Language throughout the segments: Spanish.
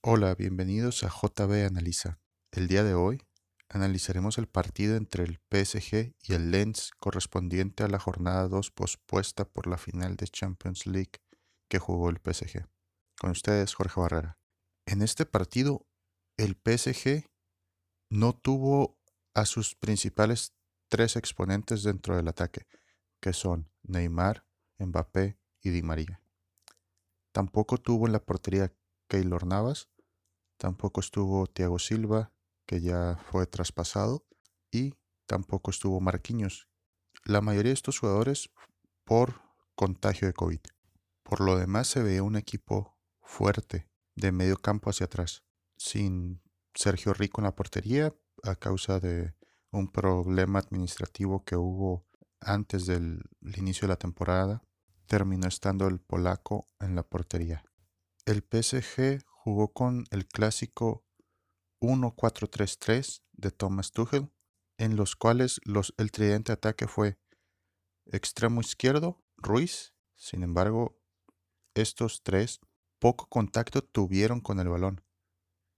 Hola, bienvenidos a JB Analiza. El día de hoy analizaremos el partido entre el PSG y el Lens correspondiente a la jornada 2 pospuesta por la final de Champions League que jugó el PSG. Con ustedes, Jorge Barrera. En este partido, el PSG no tuvo a sus principales tres exponentes dentro del ataque, que son Neymar, Mbappé y Di María. Tampoco tuvo en la portería Keylor Navas, tampoco estuvo Thiago Silva, que ya fue traspasado, y tampoco estuvo Marquinhos. La mayoría de estos jugadores por contagio de COVID. Por lo demás se veía un equipo fuerte de medio campo hacia atrás, sin Sergio Rico en la portería a causa de un problema administrativo que hubo antes del inicio de la temporada. Terminó estando el polaco en la portería. El PSG jugó con el clásico 1-4-3-3 de Thomas Tuchel, en los cuales el tridente de ataque fue extremo izquierdo, Ruiz. Sin embargo, estos tres poco contacto tuvieron con el balón.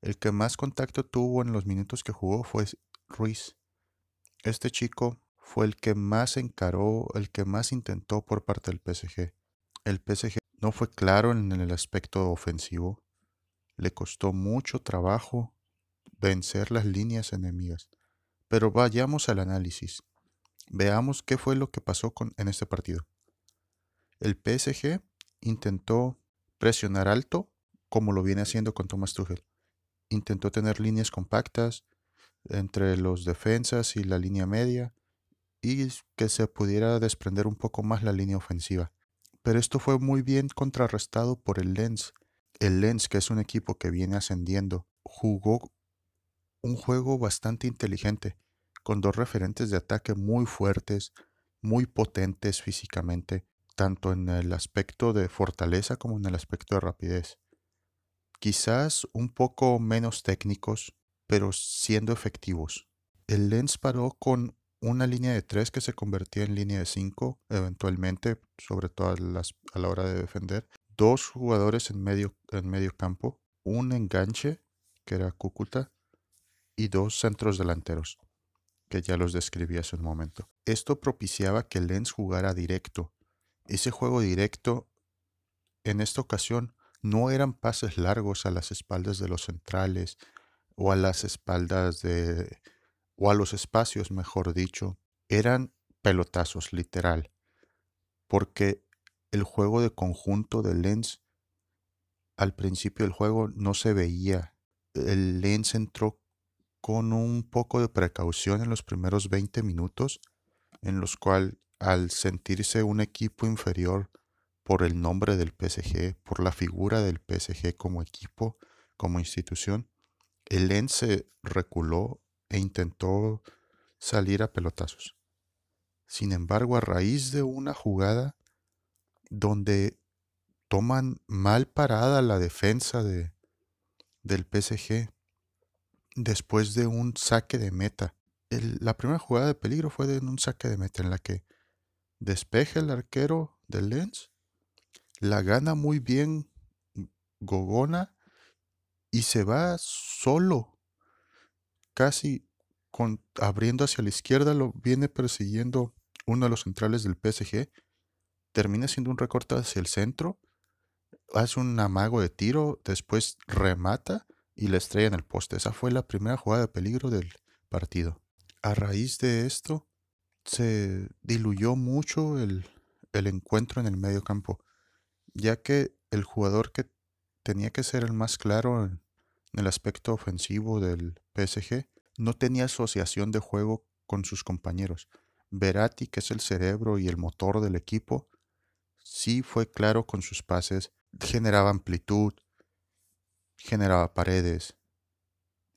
El que más contacto tuvo en los minutos que jugó fue Ruiz. Este chico fue el que más encaró, el que más intentó por parte del PSG. El PSG no fue claro en el aspecto ofensivo. Le costó mucho trabajo vencer las líneas enemigas. Pero vayamos al análisis. Veamos qué fue lo que pasó en este partido. El PSG intentó presionar alto, como lo viene haciendo con Thomas Tuchel. Intentó tener líneas compactas entre los defensas y la línea media y que se pudiera desprender un poco más la línea ofensiva pero esto fue muy bien contrarrestado por el Lens. El Lens, que es un equipo que viene ascendiendo, jugó un juego bastante inteligente, con dos referentes de ataque muy fuertes, muy potentes físicamente, tanto en el aspecto de fortaleza como en el aspecto de rapidez. Quizás un poco menos técnicos, pero siendo efectivos. El Lens paró con una línea de tres que se convertía en línea de cinco eventualmente, sobre todo a, la hora de defender. Dos jugadores en medio, en medio campo, un enganche, que era Cúcuta, y dos centros delanteros, que ya los describí hace un momento. Esto propiciaba que Lens jugara directo. Ese juego directo, en esta ocasión, no eran pases largos a las espaldas de los centrales o a las espaldas de o a los espacios, mejor dicho, eran pelotazos, literal, porque el juego de conjunto de Lens al principio del juego no se veía. El Lens entró con un poco de precaución en los primeros 20 minutos, en los cuales al sentirse un equipo inferior por el nombre del PSG, por la figura del PSG como equipo, como institución, el Lens se reculó e intentó salir a pelotazos. Sin embargo, a raíz de una jugada donde toman mal parada la defensa de, del PSG después de un saque de meta. la primera jugada de peligro fue de un saque de meta en la que despeja el arquero del Lens, la gana muy bien Gogona y se va solo casi abriendo hacia la izquierda, lo viene persiguiendo uno de los centrales del PSG, termina siendo un recorte hacia el centro, hace un amago de tiro, después remata y la estrella en el poste. Esa fue la primera jugada de peligro del partido. A raíz de esto, se diluyó mucho el, el encuentro en el medio campo, ya que el jugador que tenía que ser el más claro en, en el aspecto ofensivo del PSG, no tenía asociación de juego con sus compañeros. Verati, que es el cerebro y el motor del equipo, sí fue claro con sus pases, generaba amplitud, generaba paredes,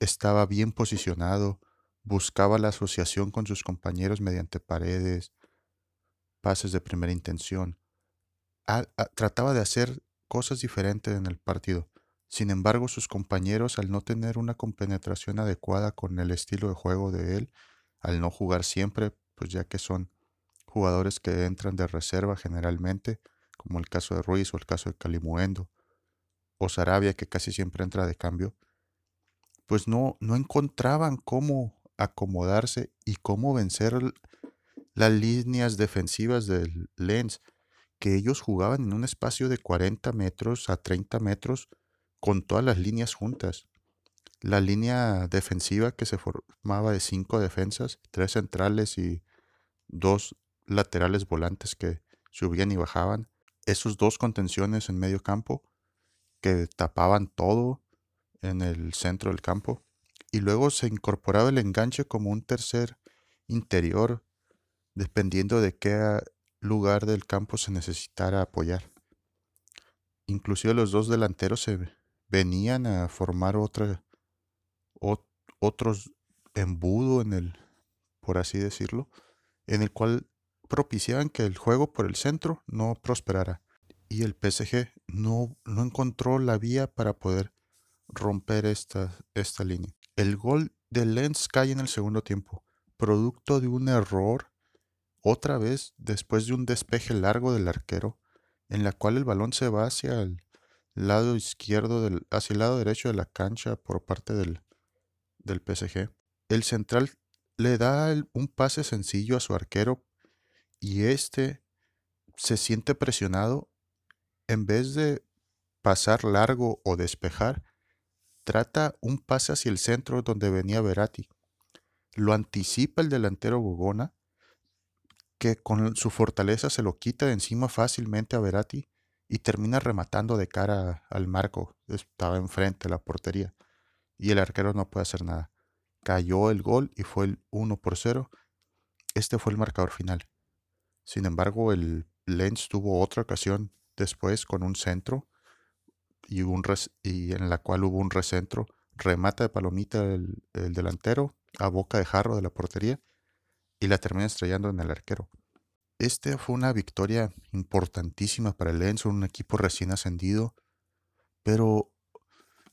estaba bien posicionado, buscaba la asociación con sus compañeros mediante paredes, pases de primera intención. trataba de hacer cosas diferentes en el partido. Sin embargo, sus compañeros, al no tener una compenetración adecuada con el estilo de juego de él, al no jugar siempre, pues ya que son jugadores que entran de reserva generalmente, como el caso de Ruiz o el caso de Calimuendo, o Sarabia, que casi siempre entra de cambio, pues no, no encontraban cómo acomodarse y cómo vencer las líneas defensivas del Lens, que ellos jugaban en un espacio de 40 metros a 30 metros con todas las líneas juntas. La línea defensiva que se formaba de cinco defensas, tres centrales y dos laterales volantes que subían y bajaban. Esos dos contenciones en medio campo que tapaban todo en el centro del campo. Y luego se incorporaba el enganche como un tercer interior, dependiendo de qué lugar del campo se necesitara apoyar. Inclusive los dos delanteros se venían a formar otra, otros embudo en el, por así decirlo, en el cual propiciaban que el juego por el centro no prosperara. Y el PSG no, no encontró la vía para poder romper esta, esta línea. El gol de Lens cae en el segundo tiempo, producto de un error, otra vez después de un despeje largo del arquero, en la cual el balón se va hacia el lado izquierdo, hacia el lado derecho de la cancha por parte del, del PSG. El central le da un pase sencillo a su arquero y este se siente presionado, en vez de pasar largo o despejar, trata un pase hacia el centro donde venía Verati. Lo anticipa el delantero Gogona, que con su fortaleza se lo quita de encima fácilmente a Verati y termina rematando de cara al marco. Estaba enfrente de la portería y el arquero no puede hacer nada. Cayó el gol y fue el 1 por 0. Este fue el marcador final. Sin embargo, el Lens tuvo otra ocasión después con un centro y, un y en la cual hubo un recentro, remata de palomita el, el delantero a boca de jarro de la portería y la termina estrellando en el arquero. Este fue una victoria importantísima para el Lens, un equipo recién ascendido, pero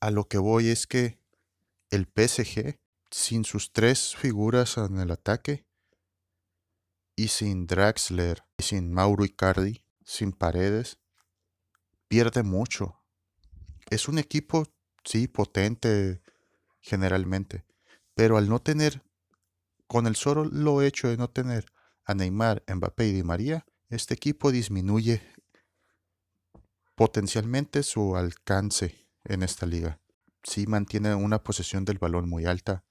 a lo que voy es que el PSG, sin sus tres figuras en el ataque, y sin Draxler, y sin Mauro Icardi, sin Paredes, pierde mucho. Es un equipo, sí, potente generalmente, pero al no tener, con el solo hecho de no tener a Neymar, Mbappé y Di María, este equipo disminuye potencialmente su alcance en esta liga. Sí mantiene una posesión del balón muy alta.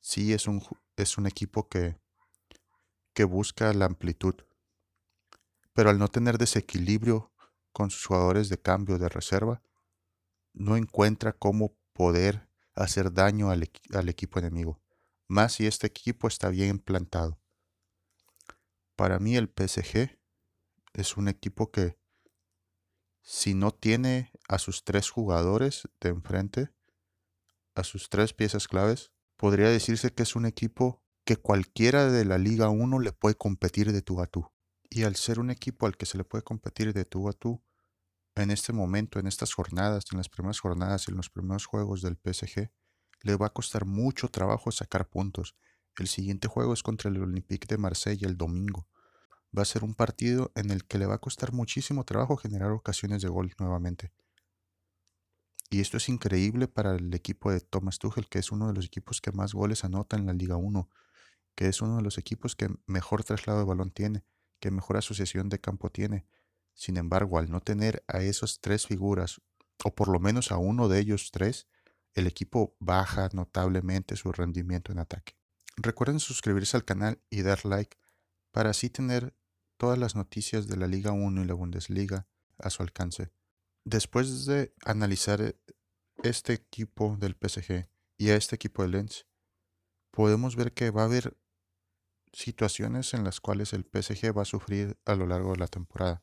Sí es un, es un equipo que que busca la amplitud. Pero al no tener desequilibrio con sus jugadores de cambio de reserva, no encuentra cómo poder hacer daño al, al equipo enemigo, más si este equipo está bien plantado. Para mí el PSG es un equipo que si no tiene a sus tres jugadores de enfrente, a sus tres piezas claves, podría decirse que es un equipo que cualquiera de la Liga 1 le puede competir de tú a tú. Y al ser un equipo al que se le puede competir de tú a tú, en este momento, en estas jornadas, en las primeras jornadas, en los primeros juegos del PSG, le va a costar mucho trabajo sacar puntos. El siguiente juego es contra el Olympique de Marsella el domingo. Va a ser un partido en el que le va a costar muchísimo trabajo generar ocasiones de gol nuevamente. Y esto es increíble para el equipo de Thomas Tuchel, que es uno de los equipos que más goles anota en la Liga 1 que es uno de los equipos que mejor traslado de balón tiene, que mejor asociación de campo tiene. Sin embargo, al no tener a esas tres figuras, o por lo menos a uno de ellos tres, el equipo baja notablemente su rendimiento en ataque. Recuerden suscribirse al canal y dar like para así tener todas las noticias de la Liga 1 y la Bundesliga a su alcance. Después de analizar este equipo del PSG y a este equipo de Lens, podemos ver que va a haber situaciones en las cuales el PSG va a sufrir a lo largo de la temporada.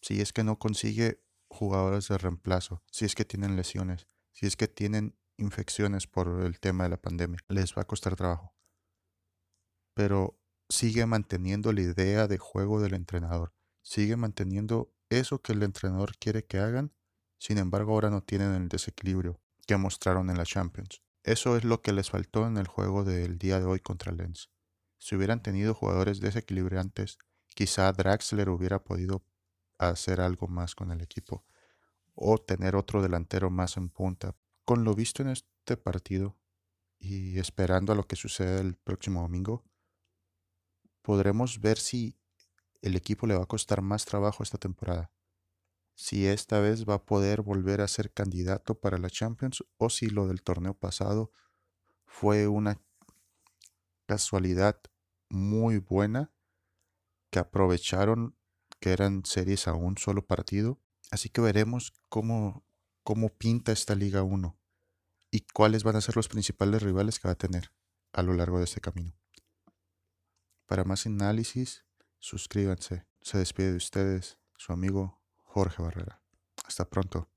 Si es que no consigue jugadores de reemplazo, si es que tienen lesiones, si es que tienen infecciones por el tema de la pandemia, les va a costar trabajo. Pero sigue manteniendo la idea de juego del entrenador, sigue manteniendo eso que el entrenador quiere que hagan, sin embargo ahora no tienen el desequilibrio que mostraron en la Champions. Eso es lo que les faltó en el juego del día de hoy contra Lens. Si hubieran tenido jugadores desequilibrantes, quizá Draxler hubiera podido hacer algo más con el equipo. o tener otro delantero más en punta. Con lo visto en este partido y esperando a lo que suceda el próximo domingo, podremos ver si el equipo le va a costar más trabajo esta temporada. Si esta vez va a poder volver a ser candidato para la Champions o si lo del torneo pasado fue una casualidad muy buena que aprovecharon que eran series a un solo partido. Así que veremos cómo, cómo pinta esta Liga 1 y cuáles van a ser los principales rivales que va a tener a lo largo de este camino. Para más análisis, suscríbanse. Se despide de ustedes su amigo Jorge Barrera. Hasta pronto.